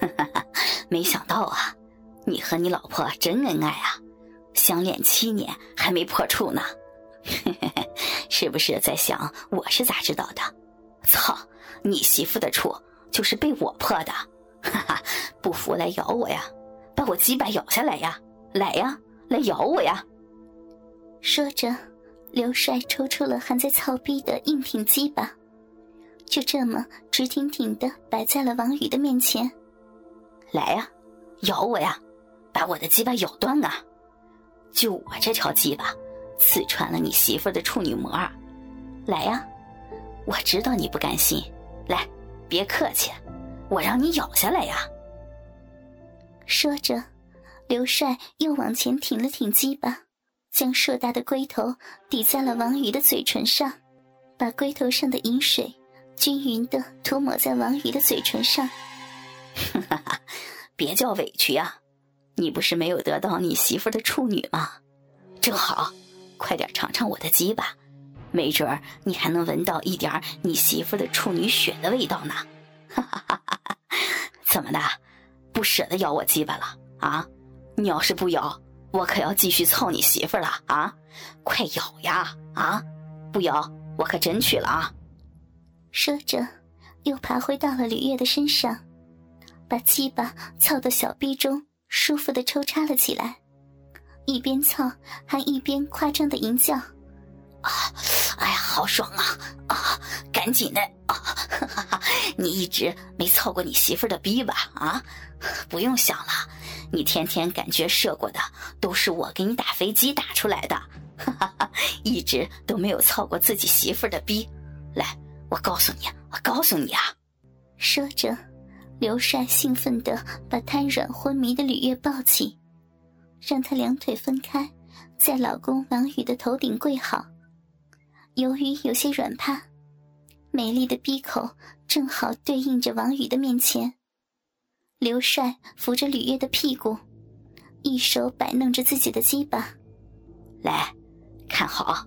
哈哈哈，没想到啊，你和你老婆真恩爱啊，相恋七年还没破处呢。嘿嘿嘿，是不是在想我是咋知道的？操，你媳妇的处就是被我破的。哈哈，不服来咬我呀，把我鸡巴咬下来呀，来呀，来咬我呀！说着，刘帅抽出了含在草壁的硬挺鸡巴，就这么直挺挺的摆在了王宇的面前。来呀，咬我呀，把我的鸡巴咬断啊！就我这条鸡巴，刺穿了你媳妇的处女膜。来呀，我知道你不甘心，来，别客气。我让你咬下来呀！说着，刘帅又往前挺了挺鸡巴，将硕大的龟头抵在了王宇的嘴唇上，把龟头上的饮水均匀的涂抹在王宇的嘴唇上。哈哈，别叫委屈呀！你不是没有得到你媳妇的处女吗？正好，快点尝尝我的鸡巴，没准儿你还能闻到一点你媳妇的处女血的味道呢！哈哈哈。怎么的，不舍得咬我鸡巴了啊？你要是不咬，我可要继续操你媳妇了啊！快咬呀啊！不咬，我可真去了啊！说着，又爬回到了吕月的身上，把鸡巴操到小臂中，舒服的抽插了起来，一边操还一边夸张的吟叫：“啊，哎呀，好爽啊！啊，赶紧的啊！”哈 哈你一直没操过你媳妇的逼吧？啊，不用想了，你天天感觉射过的都是我给你打飞机打出来的，哈哈哈，一直都没有操过自己媳妇的逼。来，我告诉你，我告诉你啊！说着，刘帅兴奋地把瘫软昏迷的吕月抱起，让她两腿分开，在老公王宇的头顶跪好。由于有些软趴。美丽的鼻口正好对应着王宇的面前，刘帅扶着吕月的屁股，一手摆弄着自己的鸡巴。来，看好，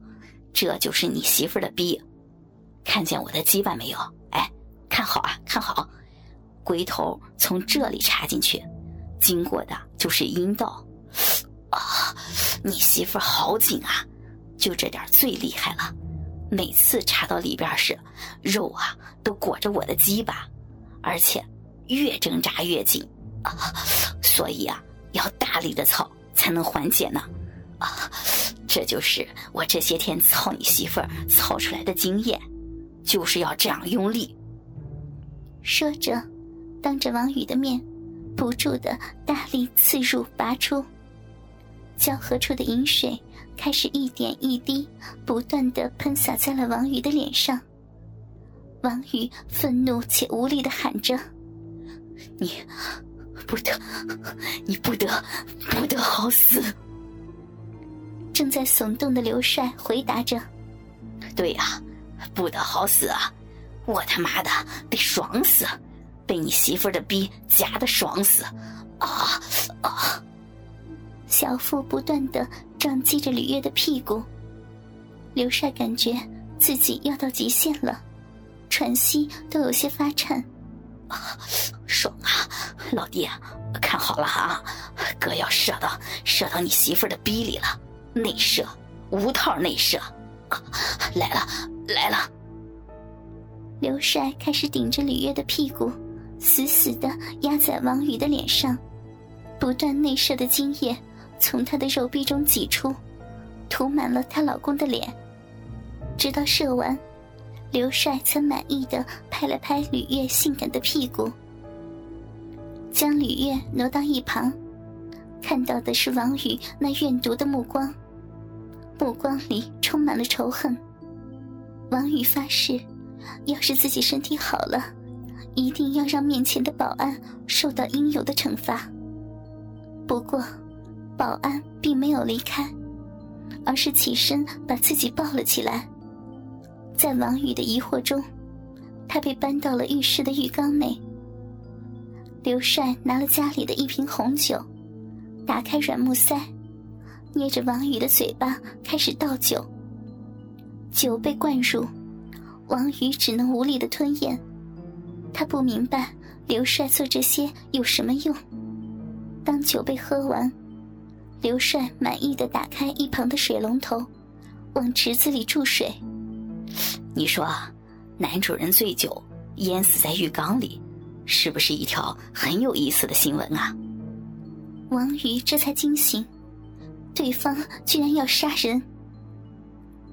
这就是你媳妇的逼，看见我的鸡巴没有？哎，看好啊，看好，龟头从这里插进去，经过的就是阴道。啊，你媳妇好紧啊，就这点最厉害了。每次插到里边时，肉啊都裹着我的鸡巴，而且越挣扎越紧啊！所以啊，要大力的操才能缓解呢啊！这就是我这些天操你媳妇儿操出来的经验，就是要这样用力。说着，当着王宇的面，不住的大力刺入拔出，交合处的饮水。开始一点一滴，不断的喷洒在了王宇的脸上。王宇愤怒且无力的喊着：“你不得，你不得，不得好死！”正在耸动的刘帅回答着：“对呀，不得好死啊！我他妈的得爽死，被你媳妇的逼夹的爽死！啊啊！”小腹不断的。撞击着吕月的屁股，刘帅感觉自己要到极限了，喘息都有些发颤。啊，爽啊，老弟，看好了啊，哥要射到射到你媳妇的逼里了，内射，无套内射，啊，来了来了。刘帅开始顶着吕月的屁股，死死的压在王宇的脸上，不断内射的精液。从她的肉壁中挤出，涂满了她老公的脸。直到射完，刘帅才满意的拍了拍吕月性感的屁股，将吕月挪到一旁，看到的是王宇那怨毒的目光，目光里充满了仇恨。王宇发誓，要是自己身体好了，一定要让面前的保安受到应有的惩罚。不过。保安并没有离开，而是起身把自己抱了起来。在王宇的疑惑中，他被搬到了浴室的浴缸内。刘帅拿了家里的一瓶红酒，打开软木塞，捏着王宇的嘴巴开始倒酒。酒被灌入，王宇只能无力的吞咽。他不明白刘帅做这些有什么用？当酒被喝完，刘帅满意的打开一旁的水龙头，往池子里注水。你说，男主人醉酒淹死在浴缸里，是不是一条很有意思的新闻啊？王宇这才惊醒，对方居然要杀人。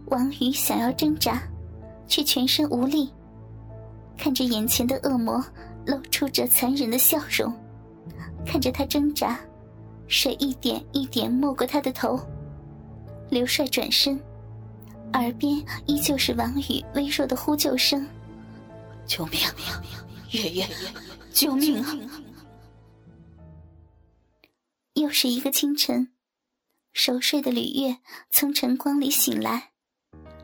王宇想要挣扎，却全身无力。看着眼前的恶魔，露出着残忍的笑容，看着他挣扎，水一点一点没过他的头。刘帅转身，耳边依旧是王宇微弱的呼救声：“救命！月月，救命啊！”又是一个清晨，熟睡的吕月从晨光里醒来。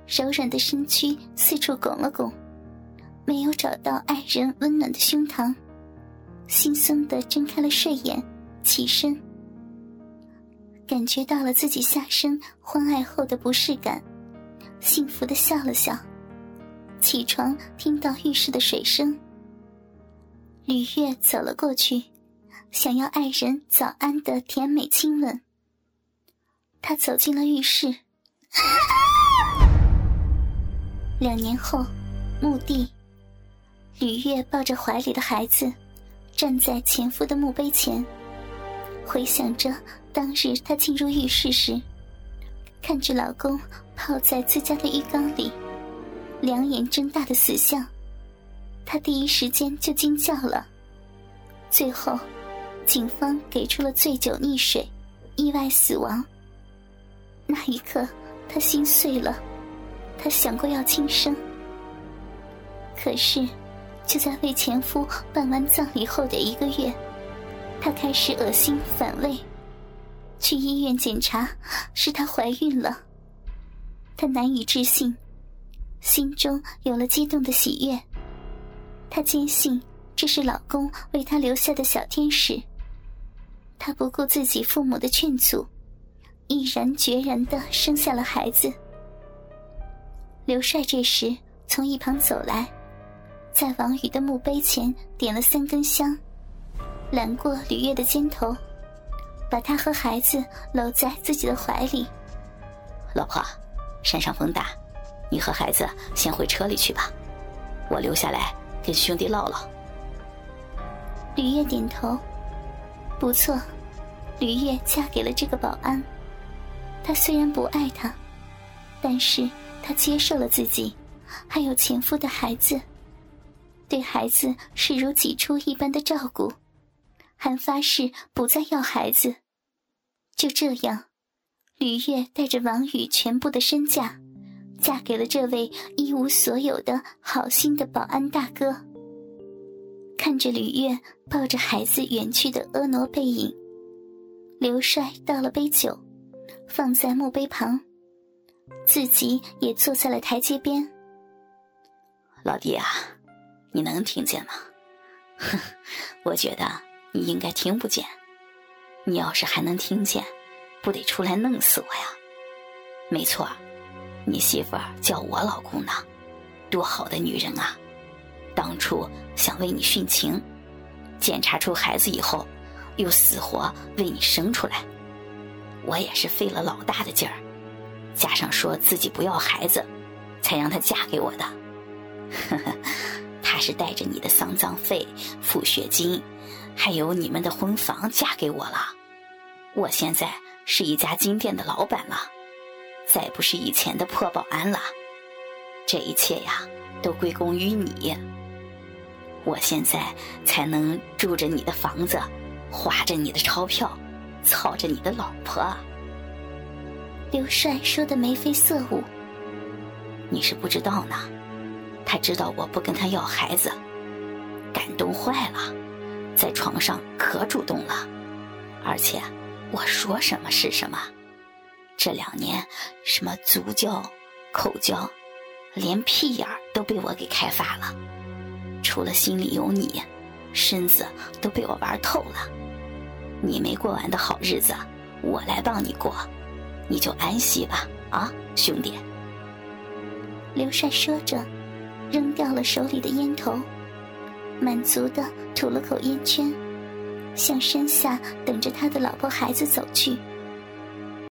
柔软的身躯四处拱了拱，没有找到爱人温暖的胸膛，惺忪的睁开了睡眼，起身，感觉到了自己下身欢爱后的不适感，幸福的笑了笑，起床听到浴室的水声，吕月走了过去，想要爱人早安的甜美亲吻，他走进了浴室。两年后，墓地，吕月抱着怀里的孩子，站在前夫的墓碑前，回想着当日她进入浴室时，看着老公泡在自家的浴缸里，两眼睁大的死相，她第一时间就惊叫了。最后，警方给出了醉酒溺水，意外死亡。那一刻，她心碎了。她想过要轻生，可是就在为前夫办完葬礼后的一个月，她开始恶心反胃。去医院检查，是她怀孕了。她难以置信，心中有了激动的喜悦。她坚信这是老公为她留下的小天使。她不顾自己父母的劝阻，毅然决然的生下了孩子。刘帅这时从一旁走来，在王宇的墓碑前点了三根香，揽过吕月的肩头，把她和孩子搂在自己的怀里。老婆，山上风大，你和孩子先回车里去吧，我留下来跟兄弟唠唠。吕月点头，不错，吕月嫁给了这个保安。他虽然不爱他，但是。她接受了自己，还有前夫的孩子，对孩子视如己出一般的照顾，还发誓不再要孩子。就这样，吕月带着王宇全部的身价，嫁给了这位一无所有的好心的保安大哥。看着吕月抱着孩子远去的婀娜背影，刘帅倒了杯酒，放在墓碑旁。自己也坐在了台阶边。老弟啊，你能听见吗？哼，我觉得你应该听不见。你要是还能听见，不得出来弄死我呀？没错，你媳妇儿叫我老公呢，多好的女人啊！当初想为你殉情，检查出孩子以后，又死活为你生出来，我也是费了老大的劲儿。加上说自己不要孩子，才让她嫁给我的。呵呵，她是带着你的丧葬费、抚恤金，还有你们的婚房嫁给我了。我现在是一家金店的老板了，再不是以前的破保安了。这一切呀，都归功于你。我现在才能住着你的房子，花着你的钞票，操着你的老婆。刘帅说的眉飞色舞。你是不知道呢，他知道我不跟他要孩子，感动坏了，在床上可主动了，而且我说什么是什么。这两年什么足交、口交，连屁眼儿都被我给开发了。除了心里有你，身子都被我玩透了。你没过完的好日子，我来帮你过。你就安息吧，啊，兄弟。刘帅说着，扔掉了手里的烟头，满足的吐了口烟圈，向山下等着他的老婆孩子走去。